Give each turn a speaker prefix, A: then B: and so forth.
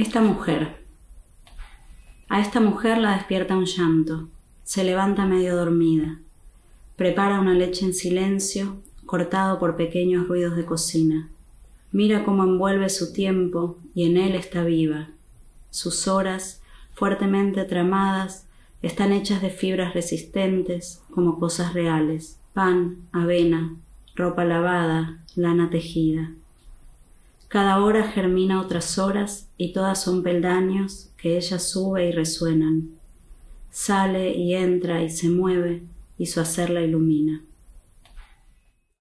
A: Esta mujer. A esta mujer la despierta un llanto. Se levanta medio dormida. Prepara una leche en silencio, cortado por pequeños ruidos de cocina. Mira cómo envuelve su tiempo y en él está viva. Sus horas, fuertemente tramadas, están hechas de fibras resistentes como cosas reales, pan, avena, ropa lavada, lana tejida. Cada hora germina otras horas y todas son peldaños que ella sube y resuenan. Sale y entra y se mueve y su hacer la ilumina.